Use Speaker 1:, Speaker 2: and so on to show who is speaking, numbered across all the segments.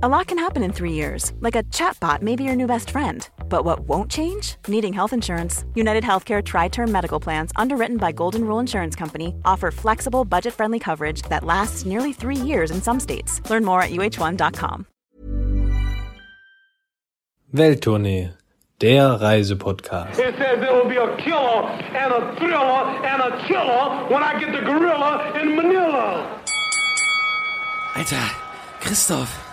Speaker 1: A lot can happen in three years, like a chatbot may be your new best friend. But what won't change? Needing health insurance. United Healthcare Tri Term Medical Plans, underwritten by Golden Rule Insurance Company, offer flexible, budget friendly coverage that lasts nearly three years in some states. Learn more at uh1.com.
Speaker 2: Welttournee, der Reisepodcast.
Speaker 3: It says there will be a killer and a thriller and a killer when I get the gorilla in Manila.
Speaker 4: Alter, Christoph,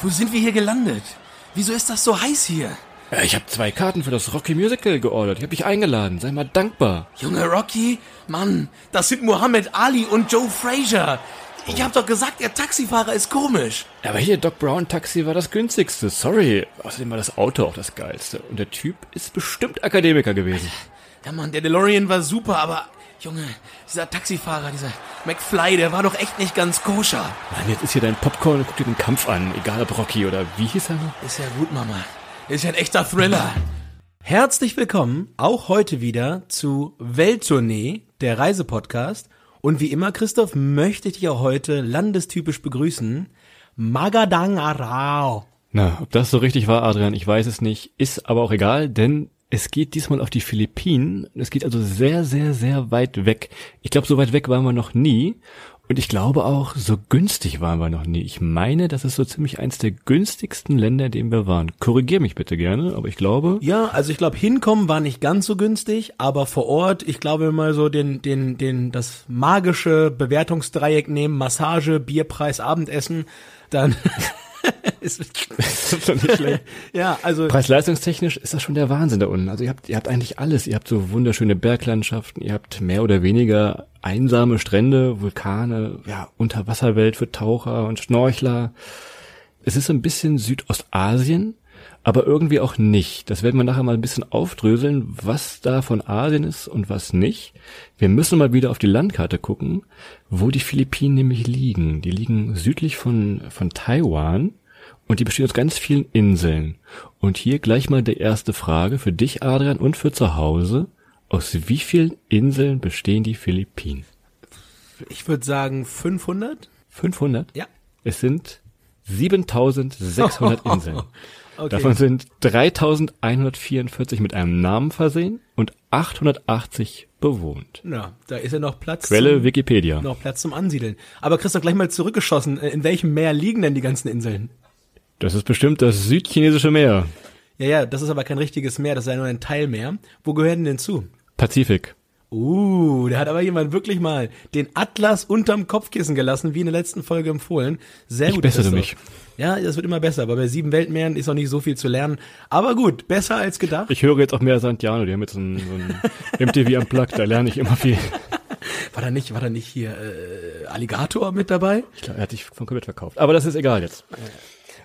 Speaker 4: wo sind wir hier gelandet? Wieso ist das so heiß hier?
Speaker 5: Ja, ich habe zwei Karten für das Rocky Musical geordert. Ich habe dich eingeladen. Sei mal dankbar.
Speaker 4: Junge Rocky, Mann, das sind Muhammad Ali und Joe Frazier. Ich hab doch gesagt, der Taxifahrer ist komisch.
Speaker 5: Aber hier, Doc Brown Taxi war das günstigste. Sorry. Außerdem war das Auto auch das geilste. Und der Typ ist bestimmt Akademiker gewesen.
Speaker 4: Ja, Mann, der DeLorean war super, aber Junge, dieser Taxifahrer, dieser McFly, der war doch echt nicht ganz koscher.
Speaker 5: Mann, jetzt ist hier dein Popcorn und guck dir den Kampf an. Egal ob Rocky oder wie hieß er noch?
Speaker 4: Ist ja gut, Mama. Ist ja ein echter Thriller.
Speaker 2: Herzlich willkommen auch heute wieder zu Welttournee, der Reisepodcast. Und wie immer, Christoph, möchte ich dich auch heute landestypisch begrüßen. Magadang Arao.
Speaker 5: Na, ob das so richtig war, Adrian, ich weiß es nicht. Ist aber auch egal, denn es geht diesmal auf die Philippinen. Es geht also sehr, sehr, sehr weit weg. Ich glaube, so weit weg waren wir noch nie. Und ich glaube auch, so günstig waren wir noch nie. Ich meine, das ist so ziemlich eins der günstigsten Länder, in denen wir waren. Korrigier mich bitte gerne, aber ich glaube.
Speaker 2: Ja, also ich glaube, hinkommen war nicht ganz so günstig, aber vor Ort, ich glaube mal so den, den, den, das magische Bewertungsdreieck nehmen, Massage, Bierpreis, Abendessen, dann ist,
Speaker 5: schon nicht schlecht.
Speaker 2: ja, also
Speaker 5: Preis-leistungstechnisch ist das schon der Wahnsinn da unten. Also ihr habt, ihr habt eigentlich alles. Ihr habt so wunderschöne Berglandschaften, ihr habt mehr oder weniger einsame Strände, Vulkane, ja, Unterwasserwelt für Taucher und Schnorchler. Es ist so ein bisschen Südostasien, aber irgendwie auch nicht. Das werden wir nachher mal ein bisschen aufdröseln, was da von Asien ist und was nicht. Wir müssen mal wieder auf die Landkarte gucken, wo die Philippinen nämlich liegen. Die liegen südlich von, von Taiwan und die bestehen aus ganz vielen Inseln. Und hier gleich mal die erste Frage für dich, Adrian, und für zu Hause. Aus wie vielen Inseln bestehen die Philippinen?
Speaker 2: ich würde sagen 500.
Speaker 5: 500?
Speaker 2: Ja.
Speaker 5: Es sind 7600 Inseln.
Speaker 2: Okay.
Speaker 5: Davon sind 3144 mit einem Namen versehen und 880 bewohnt.
Speaker 2: Na, da ist ja noch Platz.
Speaker 5: Quelle
Speaker 2: zum,
Speaker 5: Wikipedia.
Speaker 2: Noch Platz zum Ansiedeln. Aber Christoph, gleich mal zurückgeschossen. In welchem Meer liegen denn die ganzen Inseln?
Speaker 5: Das ist bestimmt das südchinesische Meer.
Speaker 2: Ja, ja, das ist aber kein richtiges Meer, das ist ja nur ein Teilmeer. Wo gehören denn zu?
Speaker 5: Pazifik.
Speaker 2: Uh, da hat aber jemand wirklich mal den Atlas unterm Kopfkissen gelassen, wie in der letzten Folge empfohlen. Sehr
Speaker 5: Ich
Speaker 2: gut.
Speaker 5: bessere mich.
Speaker 2: Ja, das wird immer besser, aber bei sieben Weltmeeren ist noch nicht so viel zu lernen. Aber gut, besser als gedacht.
Speaker 5: Ich höre jetzt auch mehr Santiano, die haben jetzt so ein, so ein MTV am Plug, da lerne ich immer viel.
Speaker 2: War da nicht, war da nicht hier äh, Alligator mit dabei?
Speaker 5: Ich glaube, er hat sich von komplett verkauft. Aber das ist egal jetzt.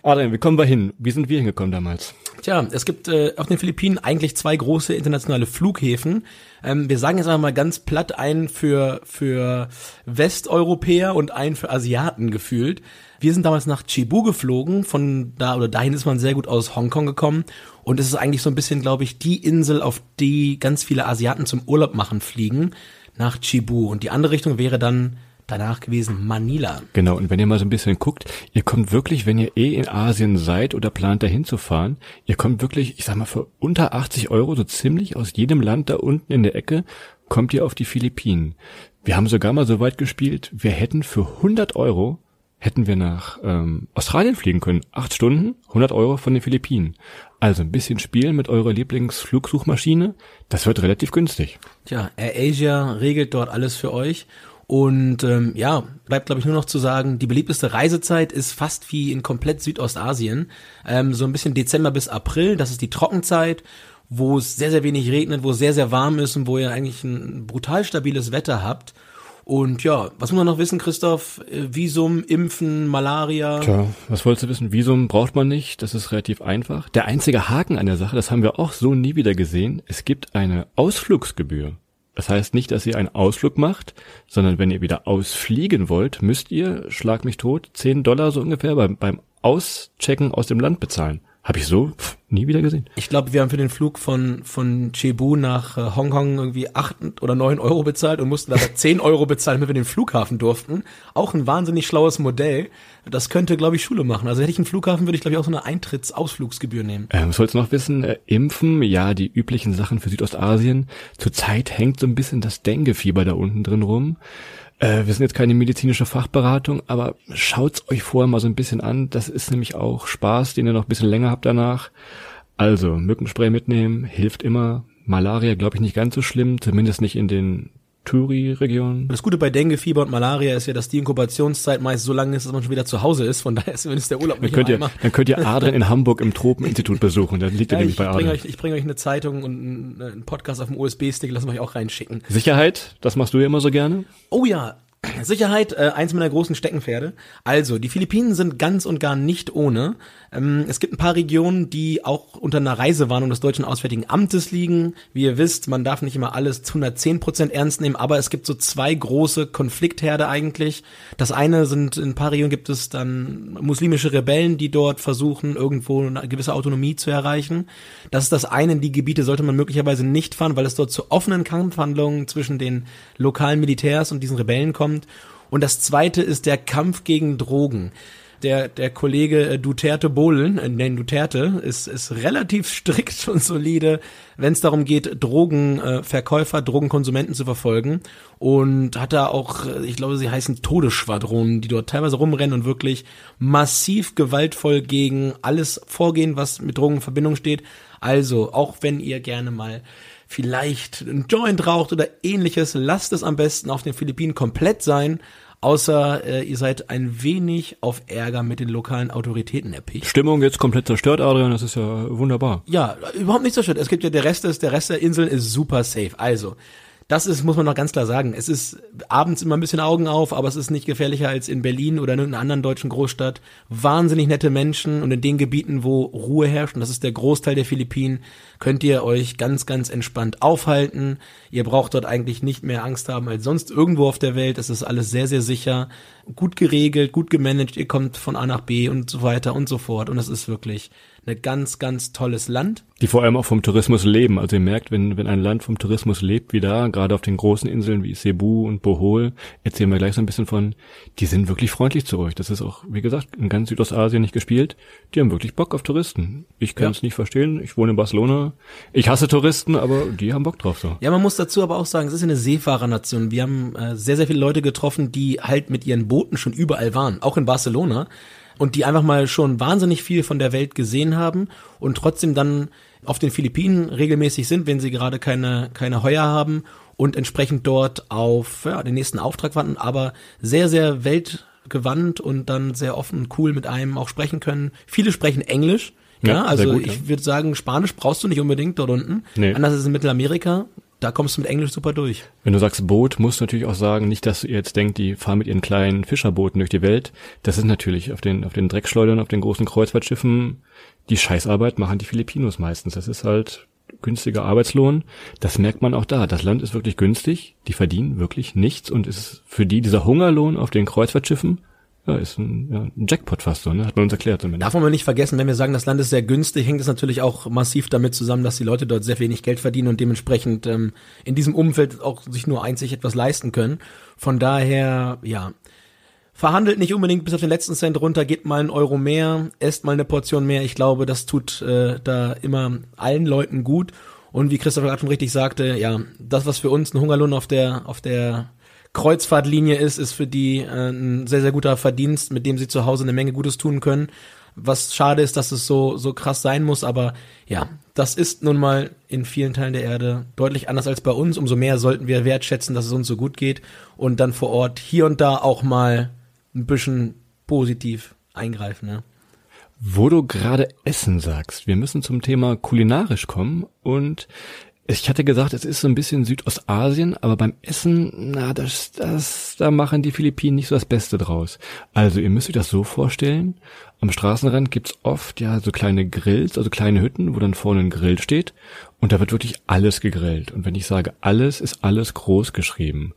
Speaker 5: Adrian, wie kommen wir hin? Wie sind wir hingekommen damals?
Speaker 2: Tja, es gibt äh, auf den Philippinen eigentlich zwei große internationale Flughäfen. Ähm, wir sagen jetzt einfach mal ganz platt einen für, für Westeuropäer und einen für Asiaten gefühlt. Wir sind damals nach Cebu geflogen, von da oder dahin ist man sehr gut aus Hongkong gekommen. Und es ist eigentlich so ein bisschen, glaube ich, die Insel, auf die ganz viele Asiaten zum Urlaub machen fliegen, nach Cebu. Und die andere Richtung wäre dann danach gewesen Manila.
Speaker 5: Genau, und wenn ihr mal so ein bisschen guckt, ihr kommt wirklich, wenn ihr eh in Asien seid oder plant dahin zu fahren, ihr kommt wirklich, ich sag mal, für unter 80 Euro so ziemlich aus jedem Land da unten in der Ecke, kommt ihr auf die Philippinen. Wir haben sogar mal so weit gespielt, wir hätten für 100 Euro, hätten wir nach ähm, Australien fliegen können. Acht Stunden, 100 Euro von den Philippinen. Also ein bisschen spielen mit eurer Lieblingsflugsuchmaschine, das wird relativ günstig.
Speaker 2: Tja, AirAsia regelt dort alles für euch. Und ähm, ja, bleibt glaube ich nur noch zu sagen, die beliebteste Reisezeit ist fast wie in komplett Südostasien. Ähm, so ein bisschen Dezember bis April, das ist die Trockenzeit, wo es sehr, sehr wenig regnet, wo es sehr, sehr warm ist und wo ihr eigentlich ein brutal stabiles Wetter habt. Und ja, was muss man noch wissen, Christoph? Äh, Visum, Impfen, Malaria.
Speaker 5: Tja, was wolltest du wissen? Visum braucht man nicht, das ist relativ einfach. Der einzige Haken an der Sache, das haben wir auch so nie wieder gesehen, es gibt eine Ausflugsgebühr. Das heißt nicht, dass ihr einen Ausflug macht, sondern wenn ihr wieder ausfliegen wollt, müsst ihr, schlag mich tot, 10 Dollar so ungefähr beim, beim Auschecken aus dem Land bezahlen. Habe ich so pff, nie wieder gesehen.
Speaker 2: Ich glaube, wir haben für den Flug von, von Cebu nach äh, Hongkong irgendwie acht oder neun Euro bezahlt und mussten aber zehn Euro bezahlen, wenn wir den Flughafen durften. Auch ein wahnsinnig schlaues Modell. Das könnte, glaube ich, Schule machen. Also hätte ich einen Flughafen, würde ich, glaube ich, auch so eine Eintritts-Ausflugsgebühr nehmen.
Speaker 5: Ähm, sollst du noch wissen, äh, Impfen, ja, die üblichen Sachen für Südostasien. Zurzeit hängt so ein bisschen das Dengue-Fieber da unten drin rum. Äh, wir sind jetzt keine medizinische Fachberatung, aber schaut's euch vorher mal so ein bisschen an. Das ist nämlich auch Spaß, den ihr noch ein bisschen länger habt danach. Also, Mückenspray mitnehmen, hilft immer. Malaria, glaube ich, nicht ganz so schlimm, zumindest nicht in den Touri-Region.
Speaker 2: Das Gute bei Dengue-Fieber und Malaria ist ja, dass die Inkubationszeit meist so lang ist, dass man schon wieder zu Hause ist. Von daher ist zumindest der Urlaub
Speaker 5: Dann
Speaker 2: nicht
Speaker 5: könnt,
Speaker 2: nur
Speaker 5: ihr, dann könnt ihr Adrian in Hamburg im Tropeninstitut besuchen. Da liegt ihr
Speaker 2: Ja,
Speaker 5: nämlich
Speaker 2: ich
Speaker 5: bei
Speaker 2: bringe
Speaker 5: Adrian.
Speaker 2: euch, ich bringe euch eine Zeitung und einen, einen Podcast auf dem USB-Stick, lassen wir euch auch reinschicken.
Speaker 5: Sicherheit, das machst du ja immer so gerne.
Speaker 2: Oh ja, Sicherheit, äh, eins meiner großen Steckenpferde. Also, die Philippinen sind ganz und gar nicht ohne. Ähm, es gibt ein paar Regionen, die auch unter einer Reisewarnung des Deutschen Auswärtigen Amtes liegen. Wie ihr wisst, man darf nicht immer alles zu 110 Prozent ernst nehmen, aber es gibt so zwei große Konfliktherde eigentlich. Das eine sind, in ein paar Regionen gibt es dann muslimische Rebellen, die dort versuchen, irgendwo eine gewisse Autonomie zu erreichen. Das ist das eine. In die Gebiete sollte man möglicherweise nicht fahren, weil es dort zu offenen Kampfhandlungen zwischen den lokalen Militärs und diesen Rebellen kommt. Und das zweite ist der Kampf gegen Drogen. Der, der Kollege äh, Duterte Bohlen, äh, nein, Duterte, ist, ist relativ strikt und solide, wenn es darum geht, Drogenverkäufer, Drogenkonsumenten zu verfolgen. Und hat da auch, äh, ich glaube, sie heißen Todesschwadronen, die dort teilweise rumrennen und wirklich massiv gewaltvoll gegen alles vorgehen, was mit Drogen in Verbindung steht. Also, auch wenn ihr gerne mal vielleicht ein Joint raucht oder ähnliches, lasst es am besten auf den Philippinen komplett sein, außer äh, ihr seid ein wenig auf Ärger mit den lokalen Autoritäten erpicht.
Speaker 5: Stimmung jetzt komplett zerstört, Adrian, das ist ja wunderbar.
Speaker 2: Ja, überhaupt nicht so schön. Es gibt ja der Rest ist, der Rest der Inseln ist super safe. Also, das ist, muss man noch ganz klar sagen. Es ist abends immer ein bisschen Augen auf, aber es ist nicht gefährlicher als in Berlin oder in irgendeiner anderen deutschen Großstadt. Wahnsinnig nette Menschen und in den Gebieten, wo Ruhe herrscht, und das ist der Großteil der Philippinen, könnt ihr euch ganz, ganz entspannt aufhalten. Ihr braucht dort eigentlich nicht mehr Angst haben als sonst irgendwo auf der Welt. Es ist alles sehr, sehr sicher, gut geregelt, gut gemanagt. Ihr kommt von A nach B und so weiter und so fort. Und es ist wirklich ein ganz, ganz tolles Land.
Speaker 5: Die vor allem auch vom Tourismus leben. Also ihr merkt, wenn, wenn ein Land vom Tourismus lebt, wie da, gerade auf den großen Inseln wie Cebu und Bohol, erzählen wir gleich so ein bisschen von, die sind wirklich freundlich zu euch. Das ist auch, wie gesagt, in ganz Südostasien nicht gespielt. Die haben wirklich Bock auf Touristen. Ich kann es
Speaker 2: Ja.
Speaker 5: nicht verstehen. Ich wohne in Barcelona. Ich hasse Touristen, aber die haben Bock drauf so.
Speaker 2: Ja, man muss dazu aber auch sagen, es ist eine Seefahrernation. Wir haben äh, sehr, sehr viele Leute getroffen, die halt mit ihren Booten schon überall waren, auch in Barcelona. Und die einfach mal schon wahnsinnig viel von der Welt gesehen haben und trotzdem dann auf den Philippinen regelmäßig sind, wenn sie gerade keine, keine Heuer haben und entsprechend dort auf ja, den nächsten Auftrag warten, aber sehr, sehr weltgewandt und dann sehr offen und cool mit einem auch sprechen können. Viele sprechen Englisch. Ja, also
Speaker 5: gut,
Speaker 2: ich
Speaker 5: ja.
Speaker 2: würde sagen, Spanisch brauchst du nicht unbedingt dort unten.
Speaker 5: Nee.
Speaker 2: Anders ist in Mittelamerika. Da kommst du mit Englisch super durch.
Speaker 5: Wenn du sagst Boot, musst du natürlich auch sagen, nicht, dass ihr jetzt denkt, die fahren mit ihren kleinen Fischerbooten durch die Welt. Das ist natürlich auf den, auf den Dreckschleudern, auf den großen Kreuzfahrtschiffen, die Scheißarbeit machen die Filipinos meistens. Das ist halt günstiger Arbeitslohn. Das merkt man auch da. Das Land ist wirklich günstig. Die verdienen wirklich nichts und ist für die dieser Hungerlohn auf den Kreuzfahrtschiffen, ja, ist ein, ja, ein Jackpot fast so, ne? Hat man uns erklärt zumindest.
Speaker 2: Darf man nicht vergessen, wenn wir sagen, das Land ist sehr günstig, hängt es natürlich auch massiv damit zusammen, dass die Leute dort sehr wenig Geld verdienen und dementsprechend ähm, in diesem Umfeld auch sich nur einzig etwas leisten können. Von daher, ja, verhandelt nicht unbedingt bis auf den letzten Cent runter, gebt mal einen Euro mehr, esst mal eine Portion mehr. Ich glaube, das tut äh, da immer allen Leuten gut. Und wie Christopher gerade schon richtig sagte, ja, das, was für uns ein Hungerlohn auf der, auf der Kreuzfahrtlinie ist, ist für die äh, ein sehr, sehr guter Verdienst, mit dem sie zu Hause eine Menge Gutes tun können. Was schade ist, dass es so, so krass sein muss, aber ja, das ist nun mal in vielen Teilen der Erde deutlich anders als bei uns. Umso mehr sollten wir wertschätzen, dass es uns so gut geht und dann vor Ort hier und da auch mal ein bisschen positiv eingreifen. Ne?
Speaker 5: Wo du gerade Essen sagst, wir müssen zum Thema kulinarisch kommen und ich hatte gesagt, es ist so ein bisschen Südostasien, aber beim Essen, na, das, das, da machen die Philippinen nicht so das Beste draus. Also ihr müsst euch das so vorstellen, am Straßenrand gibt's oft ja so kleine Grills, also kleine Hütten, wo dann vorne ein Grill steht und da wird wirklich alles gegrillt. Und wenn ich sage alles, ist alles groß geschrieben.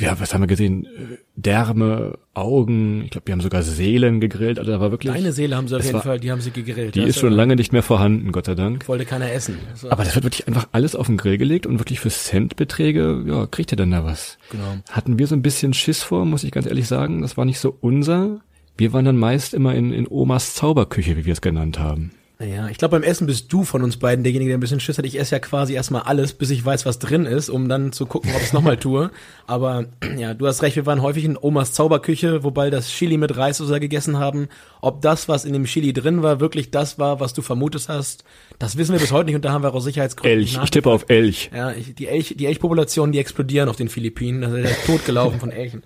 Speaker 5: Ja, was haben wir gesehen? Äh, Därme, Augen, ich glaube, wir haben sogar Seelen gegrillt. Also da war wirklich.
Speaker 2: Deine Seele haben sie auf jeden
Speaker 5: war-
Speaker 2: Fall, die haben sie gegrillt.
Speaker 5: Die ist schon lange nicht mehr vorhanden, Gott sei Dank.
Speaker 2: Wollte keiner essen. War-
Speaker 5: Aber das wird wirklich einfach alles auf den Grill gelegt und wirklich für Centbeträge, ja, kriegt ihr dann da was.
Speaker 2: Genau.
Speaker 5: Hatten wir so ein bisschen Schiss vor, muss ich ganz ehrlich sagen. Das war nicht so unser. Wir waren dann meist immer in, in Omas Zauberküche, wie wir es genannt haben.
Speaker 2: Naja, ich glaube, beim Essen bist du von uns beiden derjenige, der ein bisschen Schiss hat. Ich esse ja quasi erstmal alles, bis ich weiß, was drin ist, um dann zu gucken, ob ich es nochmal tue. Aber ja, du hast recht, wir waren häufig in Omas Zauberküche, wobei das Chili mit Reis oder so gegessen haben. Ob das, was in dem Chili drin war, wirklich das war, was du vermutet hast, das wissen wir bis heute nicht und da haben wir auch aus Sicherheitsgründen
Speaker 5: Elch, ich tippe auf Elch.
Speaker 2: Ja, die Elch, die Elchpopulationen, die explodieren auf den Philippinen. Da ist der tot gelaufen von Elchen.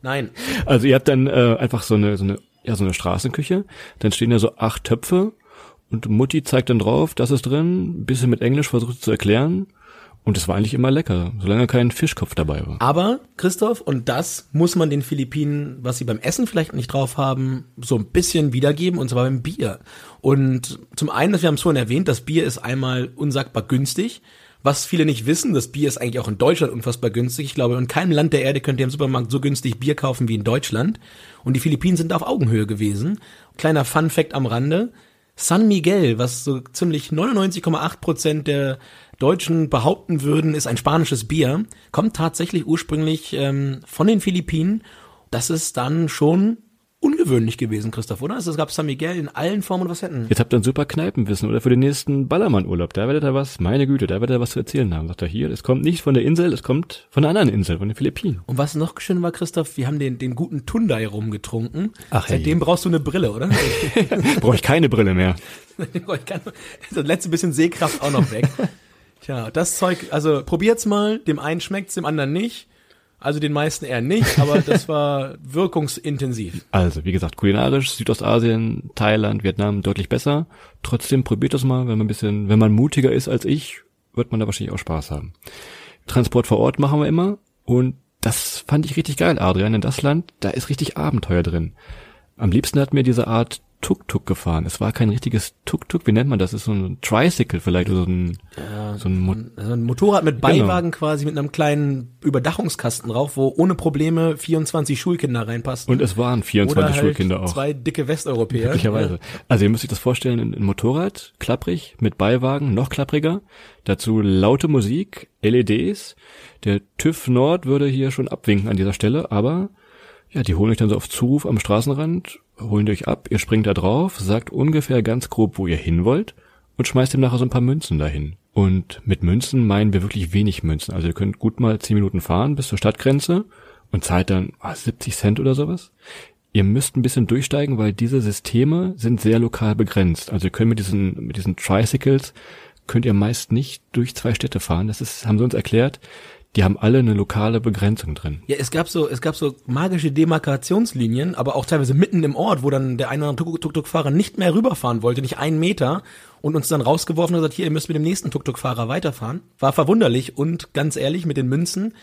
Speaker 2: Nein.
Speaker 5: Also ihr habt dann äh, einfach so eine, so eine, ja, so eine Straßenküche. Dann stehen da so acht Töpfe und Mutti zeigt dann drauf, das ist drin, bisschen mit Englisch versucht zu erklären. Und es war eigentlich immer lecker, solange kein Fischkopf dabei war.
Speaker 2: Aber, Christoph, und das muss man den Philippinen, was sie beim Essen vielleicht nicht drauf haben, so ein bisschen wiedergeben, und zwar beim Bier. Und zum einen, wir haben es vorhin erwähnt, das Bier ist einmal unsagbar günstig. Was viele nicht wissen, das Bier ist eigentlich auch in Deutschland unfassbar günstig. Ich glaube, in keinem Land der Erde könnt ihr im Supermarkt so günstig Bier kaufen wie in Deutschland. Und die Philippinen sind auf Augenhöhe gewesen. Kleiner Fun Fact am Rande. San Miguel, was so ziemlich 99,8 Prozent der Deutschen behaupten würden, ist ein spanisches Bier, kommt tatsächlich ursprünglich ähm, von den Philippinen. Das ist dann schon ungewöhnlich gewesen, Christoph, oder? Also es gab San Miguel in allen Formen und Facetten.
Speaker 5: Jetzt habt ihr ein super Kneipenwissen oder für den nächsten Ballermann-Urlaub. Da werdet ihr was, meine Güte, da werdet ihr was zu erzählen haben. Sagt er hier, es kommt nicht von der Insel, es kommt von einer anderen Insel, von den Philippinen.
Speaker 2: Und was noch schön war, Christoph, wir haben den, den guten Tundai rumgetrunken.
Speaker 5: Ach, hey.
Speaker 2: Seitdem brauchst du eine Brille, oder?
Speaker 5: Brauche ich keine Brille mehr.
Speaker 2: Ich kann das letzte bisschen Sehkraft auch noch weg. Tja, das Zeug, also probiert's mal, dem einen schmeckt's, dem anderen nicht. Also den meisten eher nicht, aber das war wirkungsintensiv.
Speaker 5: Also, wie gesagt, kulinarisch, Südostasien, Thailand, Vietnam deutlich besser. Trotzdem probiert das mal, wenn man ein bisschen, wenn man mutiger ist als ich, wird man da wahrscheinlich auch Spaß haben. Transport vor Ort machen wir immer und das fand ich richtig geil, Adrian, in das Land, da ist richtig Abenteuer drin. Am liebsten hat mir diese Art Tuk-Tuk gefahren. Es war kein richtiges Tuk-Tuk, wie nennt man das? Es ist so ein Tricycle vielleicht oder so ein, so ein Mo
Speaker 2: Also ein Motorrad mit Beiwagen quasi mit einem kleinen Überdachungskasten drauf, wo ohne Probleme 24 Schulkinder reinpassen.
Speaker 5: und es waren 24
Speaker 2: Oder halt
Speaker 5: Schulkinder auch.
Speaker 2: zwei dicke Westeuropäer.
Speaker 5: Möglicherweise. Also ihr müsst euch das vorstellen, ein ein Motorrad, klapprig, mit Beiwagen, noch klappriger. Dazu laute Musik, LEDs. Der TÜV Nord würde hier schon abwinken an dieser Stelle, aber ja, die holen euch dann so auf Zuruf am Straßenrand, holen euch ab, ihr springt da drauf, sagt ungefähr ganz grob, wo ihr hin wollt und schmeißt ihm nachher so ein paar Münzen dahin. Und mit Münzen meinen wir wirklich wenig Münzen. Also ihr könnt gut mal 10 Minuten fahren bis zur Stadtgrenze und zahlt dann ah, 70 Cent oder sowas. Ihr müsst ein bisschen durchsteigen, weil diese Systeme sind sehr lokal begrenzt. Also ihr könnt mit diesen, mit diesen Tricycles könnt ihr meist nicht durch zwei Städte fahren. Das ist, haben sie uns erklärt. Die haben alle eine lokale Begrenzung drin.
Speaker 2: Ja, es gab so, es gab so magische Demarkationslinien, aber auch teilweise mitten im Ort, wo dann der eine oder andere Tuk-Tuk-Fahrer nicht mehr rüberfahren wollte, nicht einen Meter und uns dann rausgeworfen und gesagt, hier, ihr müsst mit dem nächsten Tuk-Tuk-Fahrer weiterfahren. War verwunderlich und ganz ehrlich, mit den Münzen,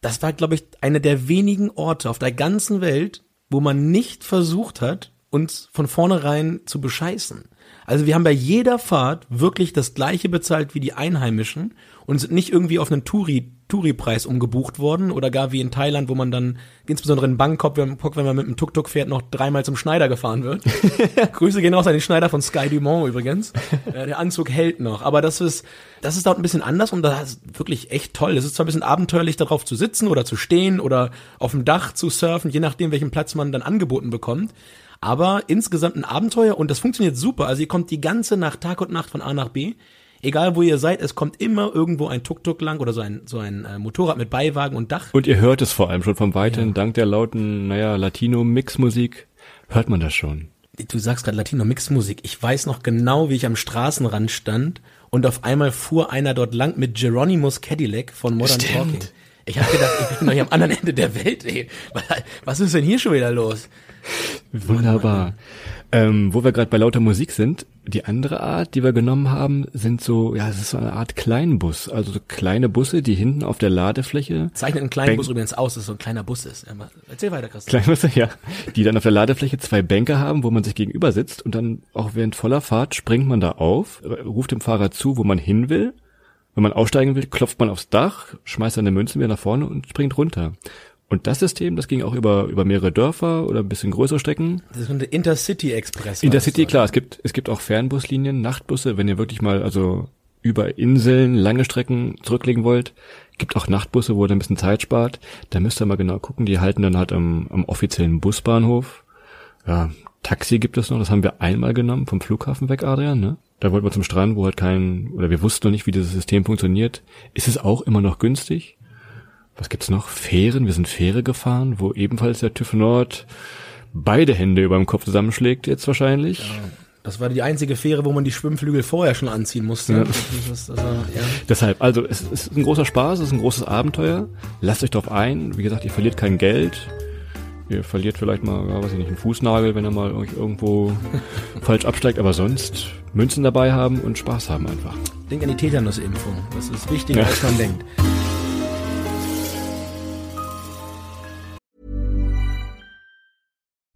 Speaker 2: das war, glaube ich, einer der wenigen Orte auf der ganzen Welt, wo man nicht versucht hat, uns von vornherein zu bescheißen. Also wir haben bei jeder Fahrt wirklich das gleiche bezahlt wie die Einheimischen und sind nicht irgendwie auf einen Touri, Touri-Preis umgebucht worden oder gar wie in Thailand, wo man dann, insbesondere in Bangkok, wenn, wenn man mit dem Tuk-Tuk fährt, noch dreimal zum Schneider gefahren wird. Grüße gehen raus an den Schneider von Sky Dumont übrigens. Äh, der Anzug hält noch. Aber das ist, das ist dort ein bisschen anders und das ist wirklich echt toll. Es ist zwar ein bisschen abenteuerlich, darauf zu sitzen oder zu stehen oder auf dem Dach zu surfen, je nachdem, welchen Platz man dann angeboten bekommt. Aber insgesamt ein Abenteuer und das funktioniert super. Also ihr kommt die ganze Nacht, Tag und Nacht von A nach B. Egal wo ihr seid, es kommt immer irgendwo ein Tuk-Tuk lang oder so ein, so ein äh, Motorrad mit Beiwagen und Dach.
Speaker 5: Und ihr hört es vor allem schon vom Weiten, dank der lauten, naja, Latino-Mix-Musik, hört man das schon.
Speaker 2: Du sagst gerade Latino-Mix-Musik. Ich weiß noch genau, wie ich am Straßenrand stand und auf einmal fuhr einer dort lang mit Geronimus Cadillac von Modern
Speaker 5: Stimmt.
Speaker 2: Talking. Ich habe gedacht, ich bin doch hier am anderen Ende der Welt, ey. Was ist denn hier schon wieder los?
Speaker 5: Wunderbar. Ähm, wo wir gerade bei lauter Musik sind, die andere Art, die wir genommen haben, sind so, ja, es ist so eine Art Kleinbus. Also so kleine Busse, die hinten auf der Ladefläche,
Speaker 2: Zeichnet einen kleinen. Bus übrigens aus, dass so ein kleiner Bus ist. Erzähl weiter, Christian.
Speaker 5: Kleinbusse, ja, die dann auf der Ladefläche zwei Bänke haben, wo man sich gegenüber sitzt und dann auch während voller Fahrt springt man da auf, ruft dem Fahrer zu, wo man hin will. Wenn man aussteigen will, klopft man aufs Dach, schmeißt seine Münzen wieder nach vorne und springt runter. Und das System, das ging auch über, über mehrere Dörfer oder ein bisschen größere Strecken.
Speaker 2: Das ist der Intercity Express.
Speaker 5: Intercity, klar, es gibt, es gibt auch Fernbuslinien, Nachtbusse, wenn ihr wirklich mal, also über Inseln lange Strecken zurücklegen wollt. Gibt auch Nachtbusse, wo ihr ein bisschen Zeit spart. Da müsst ihr mal genau gucken. Die halten dann halt am, am offiziellen Busbahnhof. Ja, Taxi gibt es noch. Das haben wir einmal genommen vom Flughafen weg, Adrian, ne? Da wollten wir zum Strand, wo halt kein, oder wir wussten noch nicht, wie dieses System funktioniert. Ist es auch immer noch günstig? Was gibt's noch? Fähren. Wir sind Fähre gefahren, wo ebenfalls der TÜV Nord beide Hände über dem Kopf zusammenschlägt jetzt wahrscheinlich. Ja.
Speaker 2: Das war die einzige Fähre, wo man die Schwimmflügel vorher schon anziehen musste. Ja. Das,
Speaker 5: also, ja. Deshalb, also es ist ein großer Spaß, es ist ein großes Abenteuer. Lasst euch drauf ein. Wie gesagt, ihr verliert kein Geld. Ihr verliert vielleicht mal, ja, weiß ich nicht, einen Fußnagel, wenn ihr mal euch irgendwo falsch absteigt, aber sonst Münzen dabei haben und Spaß haben einfach.
Speaker 2: Denk an die Tetanusimpfung. Das ist wichtiger, ja. als man denkt.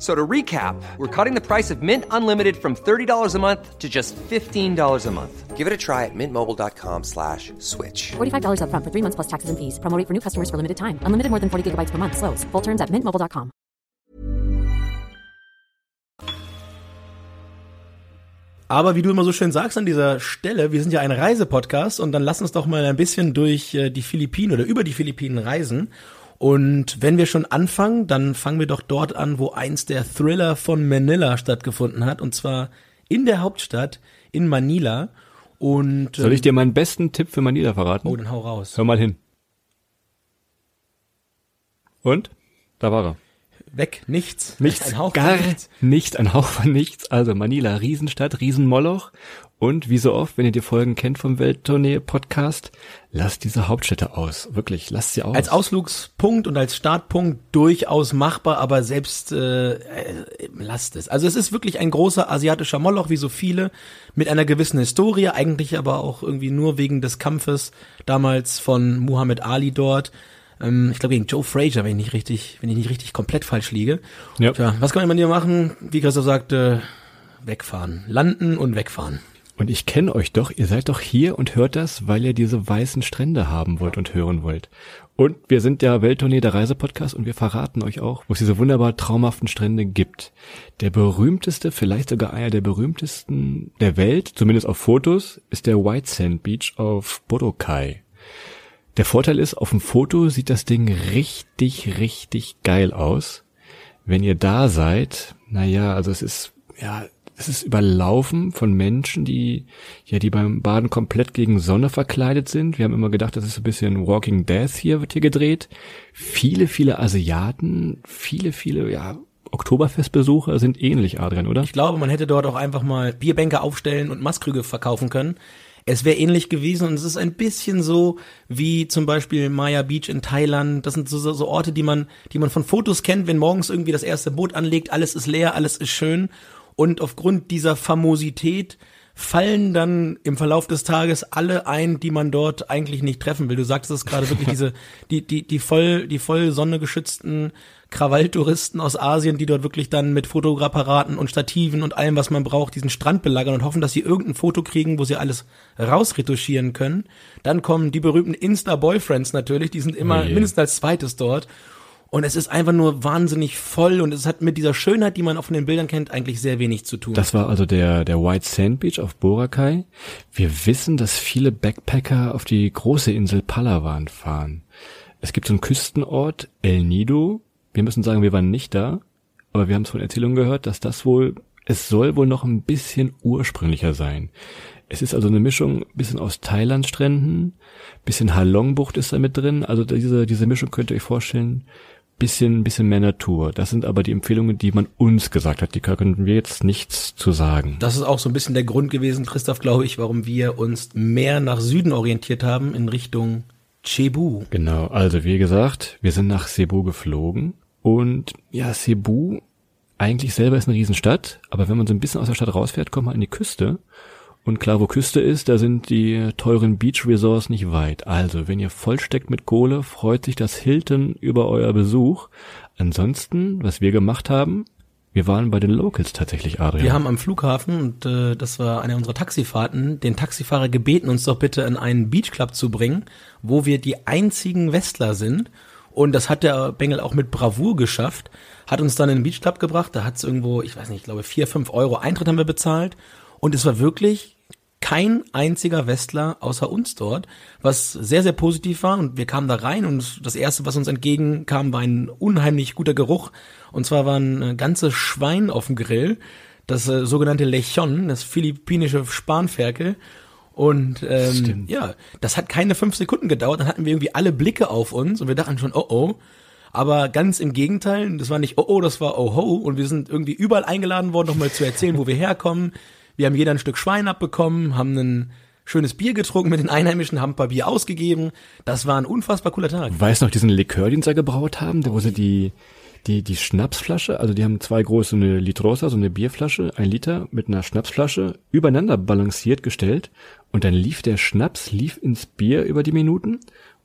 Speaker 6: So to recap, we're cutting the price of Mint Unlimited from $30 a month to just $15 a month. Give it a try at mintmobile.com slash switch.
Speaker 7: $45 up front for three months plus taxes and fees. Promoting for new customers for limited time. Unlimited more than 40 gigabytes per month. Slows. Full terms at mintmobile.com.
Speaker 2: Aber wie du immer so schön sagst an dieser Stelle, wir sind ja ein Reisepodcast und dann lass uns doch mal ein bisschen durch äh, die Philippinen oder über die Philippinen reisen. Und wenn wir schon anfangen, dann fangen wir doch dort an, wo einst der Thriller von Manila stattgefunden hat, und zwar in der Hauptstadt, in Manila. Und
Speaker 5: soll ich dir meinen besten Tipp für Manila verraten?
Speaker 2: Oh, dann hau raus.
Speaker 5: Hör mal hin. Und? Da war er.
Speaker 2: Weg, nichts.
Speaker 5: Nichts, ein Hauch gar nichts. nicht, ein Hauch von nichts. Also Manila, Riesenstadt, Riesenmoloch. Und wie so oft, wenn ihr die Folgen kennt vom Welttournee-Podcast, lasst diese Hauptstädte aus. Wirklich, lasst sie aus.
Speaker 2: Als Ausflugspunkt und als Startpunkt durchaus machbar, aber selbst äh, äh, lasst es. Also es ist wirklich ein großer asiatischer Moloch, wie so viele, mit einer gewissen Historie, eigentlich aber auch irgendwie nur wegen des Kampfes damals von Muhammad Ali dort. Ähm, ich glaube gegen Joe Frazier, wenn ich nicht richtig, wenn ich nicht richtig komplett falsch liege. Ja. Tja, was kann man hier machen? Wie Christoph sagte, wegfahren. Landen und wegfahren.
Speaker 5: Und ich kenne euch doch, ihr seid doch hier und hört das, weil ihr diese weißen Strände haben wollt und hören wollt. Und wir sind der Welttournee der Reisepodcast und wir verraten euch auch, wo es diese wunderbar traumhaften Strände gibt. Der berühmteste, vielleicht sogar einer der berühmtesten der Welt, zumindest auf Fotos, ist der White Sand Beach auf Boracay. Der Vorteil ist, auf dem Foto sieht das Ding richtig, richtig geil aus. Wenn ihr da seid, naja, also es ist, ja, es ist überlaufen von Menschen, die ja die beim Baden komplett gegen Sonne verkleidet sind. Wir haben immer gedacht, das ist ein bisschen Walking Death hier wird hier gedreht. Viele, viele Asiaten, viele, viele ja Oktoberfestbesucher sind ähnlich, Adrian, oder?
Speaker 2: Ich glaube, man hätte dort auch einfach mal Bierbänke aufstellen und Maskrüge verkaufen können. Es wäre ähnlich gewesen und es ist ein bisschen so wie zum Beispiel Maya Beach in Thailand. Das sind so, so, so Orte, die man, die man von Fotos kennt, wenn morgens irgendwie das erste Boot anlegt, alles ist leer, alles ist schön und aufgrund dieser Famosität fallen dann im Verlauf des Tages alle ein, die man dort eigentlich nicht treffen will. Du sagtest es gerade wirklich diese die die die voll die voll Sonne geschützten Krawalltouristen aus Asien, die dort wirklich dann mit Fotoapparaten und Stativen und allem, was man braucht, diesen Strand belagern und hoffen, dass sie irgendein Foto kriegen, wo sie alles rausretuschieren können. Dann kommen die berühmten Insta-Boyfriends natürlich, die sind immer oh mindestens als zweites dort und es ist einfach nur wahnsinnig voll und es hat mit dieser Schönheit, die man auf den Bildern kennt, eigentlich sehr wenig zu tun.
Speaker 5: Das war also der, der White Sand Beach auf Boracay. Wir wissen, dass viele Backpacker auf die große Insel Palawan fahren. Es gibt so einen Küstenort, El Nido. Wir müssen sagen, wir waren nicht da, aber wir haben es von Erzählungen gehört, dass das wohl, es soll wohl noch ein bisschen ursprünglicher sein. Es ist also eine Mischung, bisschen aus Thailand-Stränden, bisschen Halongbucht ist da mit drin. Also diese, diese Mischung könnt ihr euch vorstellen, bisschen, bisschen mehr Natur. Das sind aber die Empfehlungen, die man uns gesagt hat. Die können wir jetzt nichts zu sagen.
Speaker 2: Das ist auch so ein bisschen der Grund gewesen, Christoph, glaube ich, warum wir uns mehr nach Süden orientiert haben in Richtung Cebu.
Speaker 5: Genau. Also, wie gesagt, wir sind nach Cebu geflogen und ja, Cebu eigentlich selber ist eine Riesenstadt, aber wenn man so ein bisschen aus der Stadt rausfährt, kommt man an die Küste Und klar, wo Küste ist, da sind die teuren Beach Resorts nicht weit. Also, wenn ihr vollsteckt mit Kohle, freut sich das Hilton über euer Besuch. Ansonsten, was wir gemacht haben, wir waren bei den Locals tatsächlich, Adrian.
Speaker 2: Wir haben am Flughafen, und äh, das war eine unserer Taxifahrten, den Taxifahrer gebeten, uns doch bitte in einen Beachclub zu bringen, wo wir die einzigen Westler sind. Und das hat der Bengel auch mit Bravour geschafft. Hat uns dann in den Beachclub gebracht. Da hat es irgendwo, ich weiß nicht, ich glaube vier, fünf Euro Eintritt haben wir bezahlt. Und es war wirklich kein einziger Westler außer uns dort, was sehr, sehr positiv war. Und wir kamen da rein und das Erste, was uns entgegenkam, war ein unheimlich guter Geruch. Und zwar war ein äh, ganzes Schwein auf dem Grill, das äh, sogenannte Lechon, das philippinische Spanferkel. Und ähm, ja, das hat keine fünf Sekunden gedauert, dann hatten wir irgendwie alle Blicke auf uns und wir dachten schon, oh oh. Aber ganz im Gegenteil, das war nicht oh oh, das war oh ho. Und wir sind irgendwie überall eingeladen worden, nochmal zu erzählen, wo wir herkommen. Wir haben jeder ein Stück Schwein abbekommen, haben ein schönes Bier getrunken mit den Einheimischen, haben ein paar Bier ausgegeben. Das war ein unfassbar cooler Tag.
Speaker 5: Weißt du noch diesen Likör, den sie gebraut haben, wo sie die, die, die Schnapsflasche, also die haben zwei große, eine Litrosa, so eine Bierflasche, ein Liter mit einer Schnapsflasche übereinander balanciert gestellt und dann lief der Schnaps, lief ins Bier über die Minuten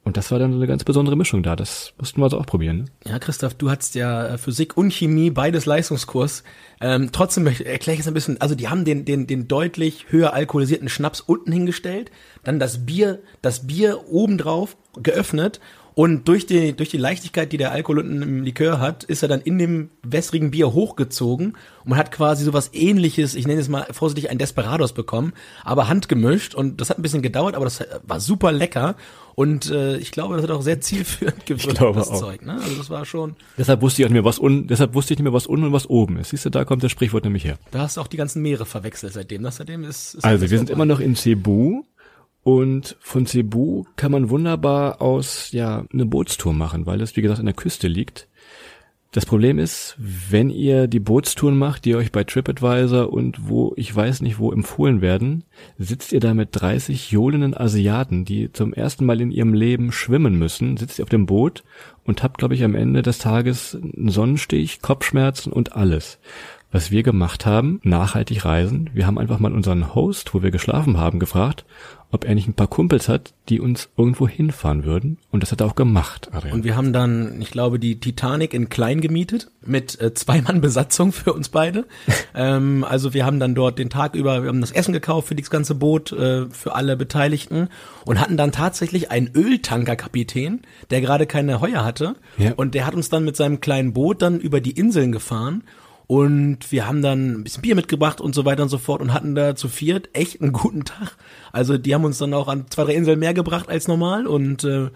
Speaker 5: und das war dann eine ganz besondere Mischung da. Das mussten wir also auch probieren. Ne?
Speaker 2: Ja, Christoph, du hattest ja äh, Physik und Chemie, beides Leistungskurs. Ähm, trotzdem erkläre ich es ein bisschen, also die haben den, den, den deutlich höher alkoholisierten Schnaps unten hingestellt, dann das Bier, das Bier obendrauf geöffnet und durch die, durch die Leichtigkeit, die der Alkohol unten im Likör hat, ist er dann in dem wässrigen Bier hochgezogen und man hat quasi sowas ähnliches, ich nenne es mal vorsichtig ein Desperados bekommen, aber handgemischt und das hat ein bisschen gedauert, aber das war super lecker und äh, ich glaube, das hat auch sehr zielführend gewirkt, das auch. Zeug. Ne? Also das war schon.
Speaker 5: Deshalb wusste ich auch nicht mehr, was unten, deshalb wusste ich nicht mehr, was unten und was oben ist. Siehst du, da kommt das Sprichwort nämlich her.
Speaker 2: Da hast du auch die ganzen Meere verwechselt seitdem. Das seitdem ist, ist
Speaker 5: also wir sind immer noch in Cebu und von Cebu kann man wunderbar aus, ja, eine Bootstour machen, weil es, wie gesagt, an der Küste liegt. Das Problem ist, wenn ihr die Bootstouren macht, die euch bei TripAdvisor und wo ich weiß nicht wo empfohlen werden, sitzt ihr da mit 30 johlenden Asiaten, die zum ersten Mal in ihrem Leben schwimmen müssen, sitzt ihr auf dem Boot und habt, glaube ich, am Ende des Tages einen Sonnenstich, Kopfschmerzen und alles. Was wir gemacht haben, nachhaltig reisen, wir haben einfach mal unseren Host, wo wir geschlafen haben, gefragt, ob er nicht ein paar Kumpels hat, die uns irgendwo hinfahren würden. Und das hat er auch gemacht,
Speaker 2: Adrian. Und wir haben dann, ich glaube, die Titanic in klein gemietet mit äh, zwei Mann Besatzung für uns beide. ähm, also wir haben dann dort den Tag über, wir haben das Essen gekauft für das ganze Boot, äh, für alle Beteiligten und hatten dann tatsächlich einen Öltankerkapitän, der gerade keine Heuer hatte. Ja. Und der hat uns dann mit seinem kleinen Boot dann über die Inseln gefahren und wir haben dann ein bisschen Bier mitgebracht und so weiter und so fort und hatten da zu viert echt einen guten Tag. Also die haben uns dann auch an zwei, drei Inseln mehr gebracht als normal und äh,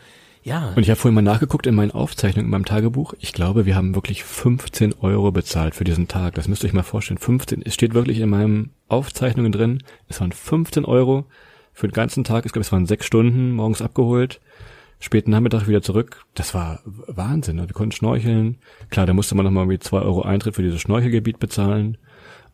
Speaker 2: ja.
Speaker 5: Und ich habe vorhin mal nachgeguckt in meinen Aufzeichnungen in meinem Tagebuch. Ich glaube, wir haben wirklich 15 Euro bezahlt für diesen Tag. Das müsst ihr euch mal vorstellen. 15, es steht wirklich in meinen Aufzeichnungen drin. Es waren 15 Euro für den ganzen Tag. Ich glaube, es waren sechs Stunden morgens abgeholt späten Nachmittag wieder zurück. Das war Wahnsinn. Ne? Wir konnten schnorcheln. Klar, da musste man nochmal irgendwie zwei Euro Eintritt für dieses Schnorchelgebiet bezahlen.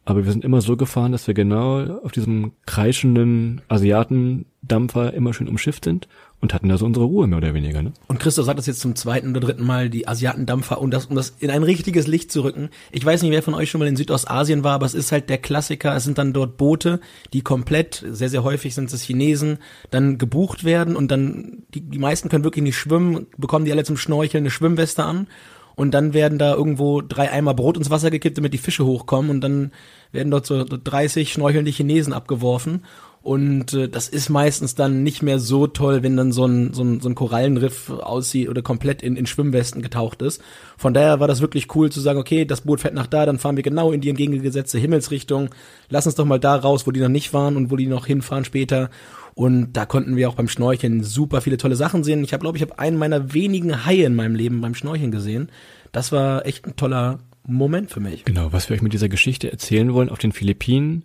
Speaker 5: Aber wir sind immer so gefahren, dass wir genau auf diesem kreischenden Asiatendampfer immer schön umschifft sind und hatten da so unsere Ruhe mehr oder weniger. Ne?
Speaker 2: Und Christoph sagt das jetzt zum zweiten oder dritten Mal, die Asiatendampfer, und das, um das in ein richtiges Licht zu rücken. Ich weiß nicht, wer von euch schon mal in Südostasien war, aber es ist halt der Klassiker. Es sind dann dort Boote, die komplett, sehr, sehr häufig sind es Chinesen, dann gebucht werden und dann, die, die meisten können wirklich nicht schwimmen, bekommen die alle zum Schnorcheln eine Schwimmweste an und dann werden da irgendwo drei Eimer Brot ins Wasser gekippt, damit die Fische hochkommen und dann werden dort so 30 schnorchelnde Chinesen abgeworfen und äh, das ist meistens dann nicht mehr so toll, wenn dann so ein, so ein, so ein Korallenriff aussieht oder komplett in, in Schwimmwesten getaucht ist. Von daher war das wirklich cool zu sagen, okay, das Boot fährt nach da, dann fahren wir genau in die entgegengesetzte Himmelsrichtung. Lass uns doch mal da raus, wo die noch nicht waren und wo die noch hinfahren später. Und da konnten wir auch beim Schnorcheln super viele tolle Sachen sehen. Ich habe, glaube ich, habe einen meiner wenigen Haie in meinem Leben beim Schnorcheln gesehen. Das war echt ein toller Moment für mich.
Speaker 5: Genau, was wir euch mit dieser Geschichte erzählen wollen auf den Philippinen,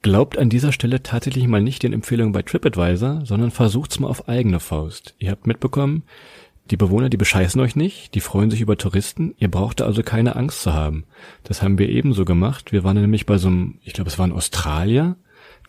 Speaker 5: Glaubt an dieser Stelle tatsächlich mal nicht den Empfehlungen bei TripAdvisor, sondern versucht's mal auf eigene Faust. Ihr habt mitbekommen, die Bewohner, die bescheißen euch nicht, die freuen sich über Touristen, ihr braucht da also keine Angst zu haben. Das haben wir ebenso gemacht. Wir waren nämlich bei so einem, ich glaube, es war ein Australier,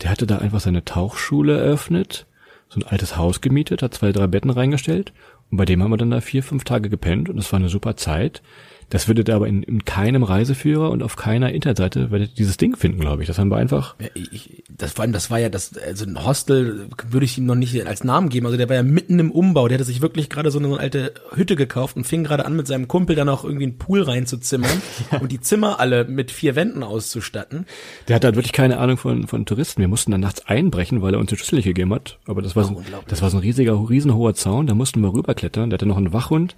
Speaker 5: der hatte da einfach seine Tauchschule eröffnet, so ein altes Haus gemietet, hat zwei, drei Betten reingestellt und bei dem haben wir dann da vier, fünf Tage gepennt und es war eine super Zeit. Das würdet ihr aber in, in keinem Reiseführer und auf keiner Internetseite werdet ihr dieses Ding finden, glaube ich. Das haben wir einfach.
Speaker 2: Ja, ich, das vor allem, das war ja das, also ein Hostel würde ich ihm noch nicht als Namen geben. Also der war ja mitten im Umbau. Der hatte sich wirklich gerade so eine, so eine alte Hütte gekauft und fing gerade an, mit seinem Kumpel dann auch irgendwie einen Pool reinzuzimmern und die Zimmer alle mit vier Wänden auszustatten.
Speaker 5: Der hatte halt wirklich keine Ahnung von, von Touristen. Wir mussten dann nachts einbrechen, weil er uns die Schlüssel nicht gegeben hat. Aber das war, so, das war so ein riesiger, riesenhoher Zaun. Da mussten wir rüberklettern. Der hatte noch einen Wachhund.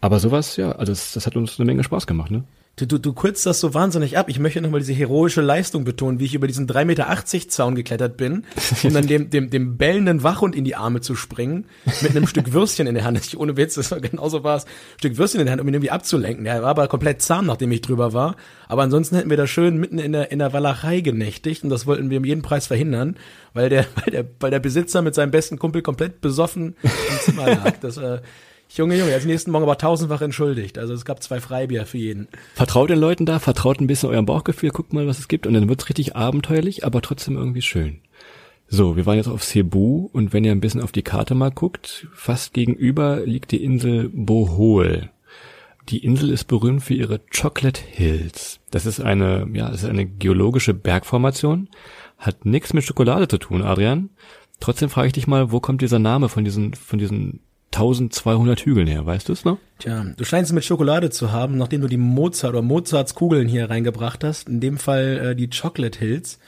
Speaker 5: Aber sowas, ja, also das, das hat uns eine Menge Spaß gemacht, ne?
Speaker 2: Du, du, du kürzt das so wahnsinnig ab. Ich möchte nochmal diese heroische Leistung betonen, wie ich über diesen 3,80 Meter Zaun geklettert bin, um dann dem, dem, dem bellenden Wachhund in die Arme zu springen, mit einem Stück Würstchen in der Hand. Ich, ohne Witz, das war genauso war es. Stück Würstchen in der Hand, um ihn irgendwie abzulenken. Der war aber komplett zahm, nachdem ich drüber war. Aber ansonsten hätten wir da schön mitten in der, in der Walachei genächtigt und das wollten wir um jeden Preis verhindern, weil der, weil der, weil der Besitzer mit seinem besten Kumpel komplett besoffen im Zimmer lag. Das war, Junge, Junge, jetzt nächsten Morgen aber tausendfach entschuldigt. Also es gab zwei Freibier für jeden.
Speaker 5: Vertraut den Leuten da, vertraut ein bisschen eurem Bauchgefühl, guckt mal, was es gibt und dann wird's richtig abenteuerlich, aber trotzdem irgendwie schön. So, wir waren jetzt auf Cebu und wenn ihr ein bisschen auf die Karte mal guckt, fast gegenüber liegt die Insel Bohol. Die Insel ist berühmt für ihre Chocolate Hills. Das ist eine, ja, das ist eine geologische Bergformation, hat nichts mit Schokolade zu tun, Adrian. Trotzdem frage ich dich mal, wo kommt dieser Name von diesen, von diesen 1200 Hügeln her, weißt du es noch?
Speaker 2: Tja, du scheinst es mit Schokolade zu haben, nachdem du die Mozart oder Mozarts Kugeln hier reingebracht hast. In dem Fall äh, die Chocolate Hills.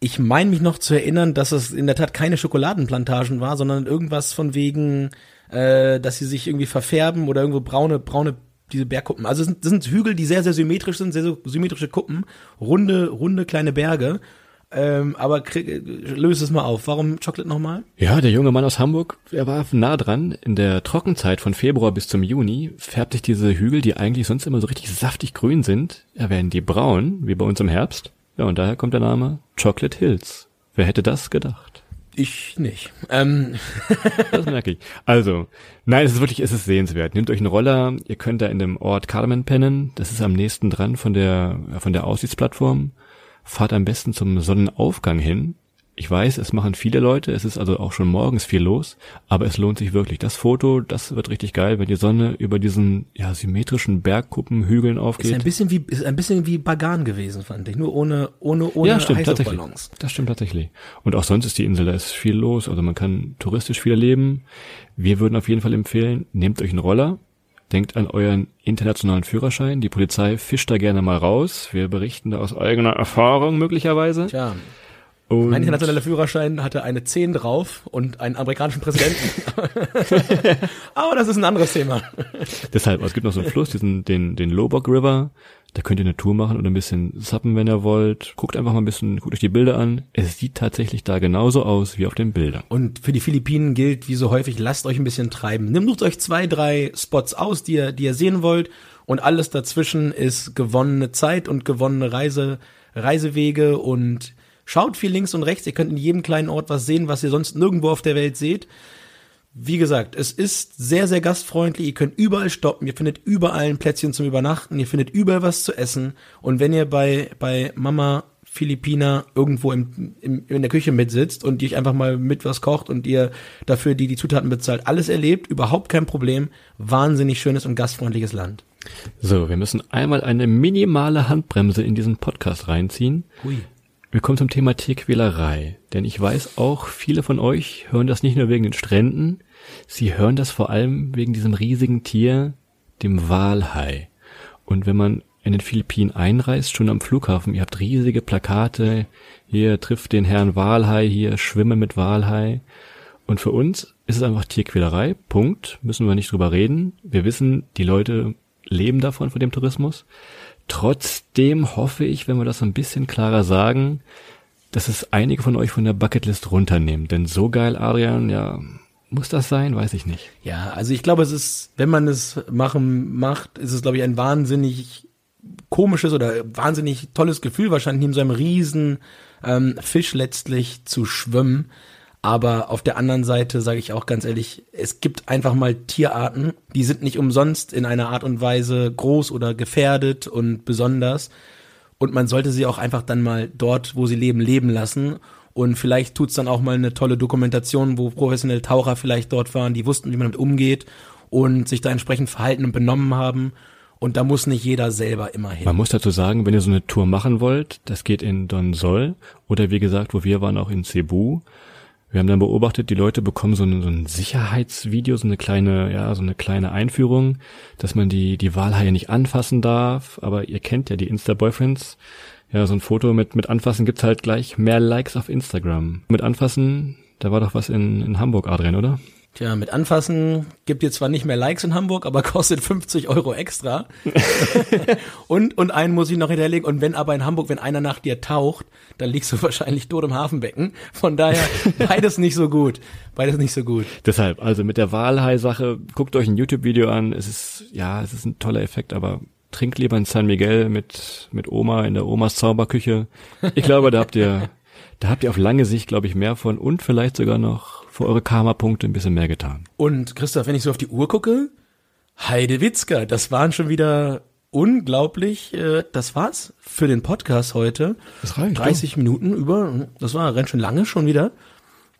Speaker 2: Ich meine mich noch zu erinnern, dass es in der Tat keine Schokoladenplantagen war, sondern irgendwas von wegen, äh, dass sie sich irgendwie verfärben oder irgendwo braune, braune diese Bergkuppen. Also es sind, das sind Hügel, die sehr, sehr symmetrisch sind, sehr, sehr symmetrische Kuppen, runde, runde kleine Berge. Ähm, aber krieg, löse es mal auf. Warum Chocolate nochmal?
Speaker 5: Ja, der junge Mann aus Hamburg, er war nah dran. In der Trockenzeit von Februar bis zum Juni färbt sich diese Hügel, die eigentlich sonst immer so richtig saftig grün sind, ja, werden die braun, wie bei uns im Herbst. Ja, und daher kommt der Name Chocolate Hills. Wer hätte das gedacht?
Speaker 2: Ich nicht. Ähm.
Speaker 5: das merke ich. Also, nein, es ist wirklich, es ist sehenswert. Nehmt euch einen Roller, ihr könnt da in dem Ort Carmen pennen. Das ist am nächsten dran von der, von der Aussichtsplattform fahrt am besten zum Sonnenaufgang hin. Ich weiß, es machen viele Leute, es ist also auch schon morgens viel los, aber es lohnt sich wirklich. Das Foto, das wird richtig geil, wenn die Sonne über diesen ja, symmetrischen Bergkuppen, Hügeln aufgeht.
Speaker 2: Ist ein bisschen wie ist ein bisschen wie Bagan gewesen, fand ich, nur ohne ohne ohne
Speaker 5: ja, stimmt, tatsächlich. Das stimmt tatsächlich. Und auch sonst ist die Insel, da ist viel los, also man kann touristisch viel erleben. Wir würden auf jeden Fall empfehlen, nehmt euch einen Roller, Denkt an euren internationalen Führerschein. Die Polizei fischt da gerne mal raus. Wir berichten da aus eigener Erfahrung möglicherweise.
Speaker 2: Tja. Und mein internationaler Führerschein hatte eine 10 drauf und einen amerikanischen Präsidenten. Aber das ist ein anderes Thema.
Speaker 5: Deshalb, es gibt noch so einen Fluss, diesen, den, den Lobok River. Da könnt ihr eine Tour machen und ein bisschen zappen, wenn ihr wollt. Guckt einfach mal ein bisschen, guckt euch die Bilder an. Es sieht tatsächlich da genauso aus wie auf den Bildern.
Speaker 2: Und für die Philippinen gilt, wie so häufig, lasst euch ein bisschen treiben. Nimmt euch zwei, drei Spots aus, die ihr, die ihr sehen wollt. Und alles dazwischen ist gewonnene Zeit und gewonnene Reise, Reisewege und Schaut viel links und rechts. Ihr könnt in jedem kleinen Ort was sehen, was ihr sonst nirgendwo auf der Welt seht. Wie gesagt, es ist sehr, sehr gastfreundlich. Ihr könnt überall stoppen. Ihr findet überall ein Plätzchen zum Übernachten. Ihr findet überall was zu essen. Und wenn ihr bei, bei Mama Philippiner irgendwo im, im, in der Küche mitsitzt und die euch einfach mal mit was kocht und ihr dafür die, die Zutaten bezahlt, alles erlebt, überhaupt kein Problem. Wahnsinnig schönes und gastfreundliches Land.
Speaker 5: So, wir müssen einmal eine minimale Handbremse in diesen Podcast reinziehen. Hui. Wir kommen zum Thema Tierquälerei, denn ich weiß auch, viele von euch hören das nicht nur wegen den Stränden, sie hören das vor allem wegen diesem riesigen Tier, dem Walhai. Und wenn man in den Philippinen einreist, schon am Flughafen, ihr habt riesige Plakate, hier trifft den Herrn Walhai, hier schwimmen mit Walhai. Und für uns ist es einfach Tierquälerei, Punkt, müssen wir nicht drüber reden. Wir wissen, die Leute leben davon, von dem Tourismus. Trotzdem hoffe ich, wenn wir das ein bisschen klarer sagen, dass es einige von euch von der Bucketlist runternehmen. Denn so geil, Adrian, ja, muss das sein? Weiß ich nicht.
Speaker 2: Ja, also ich glaube, es ist, wenn man es machen macht, ist es, glaube ich, ein wahnsinnig komisches oder wahnsinnig tolles Gefühl, wahrscheinlich neben so einem riesen ähm, Fisch letztlich zu schwimmen. Aber auf der anderen Seite sage ich auch ganz ehrlich, es gibt einfach mal Tierarten, die sind nicht umsonst in einer Art und Weise groß oder gefährdet und besonders. Und man sollte sie auch einfach dann mal dort, wo sie leben, leben lassen. Und vielleicht tut's dann auch mal eine tolle Dokumentation, wo professionelle Taucher vielleicht dort waren, die wussten, wie man damit umgeht und sich da entsprechend verhalten und benommen haben. Und da muss nicht jeder selber immer hin.
Speaker 5: Man muss dazu sagen, wenn ihr so eine Tour machen wollt, das geht in Don Sol oder wie gesagt, wo wir waren, auch in Cebu. Wir haben dann beobachtet, die Leute bekommen so ein, so ein Sicherheitsvideo, so eine kleine, ja, so eine kleine Einführung, dass man die, die Walhaie nicht anfassen darf. Aber ihr kennt ja die Insta-Boyfriends. Ja, so ein Foto mit, mit Anfassen gibt's halt gleich mehr Likes auf Instagram. Mit Anfassen, da war doch was in, in Hamburg, Adrian, oder?
Speaker 2: Tja, mit Anfassen gibt ihr zwar nicht mehr Likes in Hamburg, aber kostet 50 Euro extra. und, und einen muss ich noch hinterlegen. Und wenn aber in Hamburg, wenn einer nach dir taucht, dann liegst du wahrscheinlich tot im Hafenbecken. Von daher beides nicht so gut. Beides nicht so gut.
Speaker 5: Deshalb, also mit der Walhai-Sache, guckt euch ein YouTube-Video an. Es ist, ja, es ist ein toller Effekt, aber trinkt lieber in San Miguel mit, mit Oma in der Omas Zauberküche. Ich glaube, da habt ihr, da habt ihr auf lange Sicht, glaube ich, mehr von und vielleicht sogar noch für eure Karma-Punkte ein bisschen mehr getan.
Speaker 2: Und Christoph, wenn ich so auf die Uhr gucke, Heidewitzka, das waren schon wieder unglaublich, äh, das war's für den Podcast heute.
Speaker 5: Das reicht,
Speaker 2: 30 Minuten über, das war ganz schön lange schon wieder.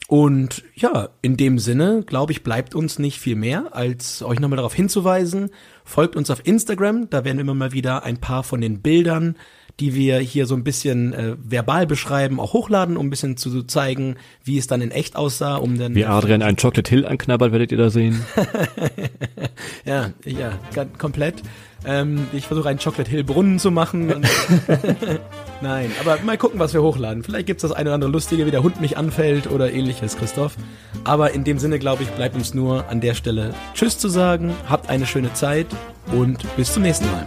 Speaker 2: Und ja, in dem Sinne, glaube ich, bleibt uns nicht viel mehr, als euch nochmal darauf hinzuweisen. Folgt uns auf Instagram, da werden immer mal wieder ein paar von den Bildern, die wir hier so ein bisschen äh, verbal beschreiben, auch hochladen, um ein bisschen zu zeigen, wie es dann in echt aussah, um dann.
Speaker 5: Wie Adrian einen Chocolate Hill anknabbert, werdet ihr da sehen.
Speaker 2: ja, ja, komplett. Ähm, ich versuche einen Chocolate Hill Brunnen zu machen. Nein, aber mal gucken, was wir hochladen. Vielleicht gibt's das eine oder andere Lustige, wie der Hund mich anfällt oder ähnliches, Christoph. Aber in dem Sinne, glaube ich, bleibt uns nur an der Stelle Tschüss zu sagen. Habt eine schöne Zeit und bis zum nächsten Mal.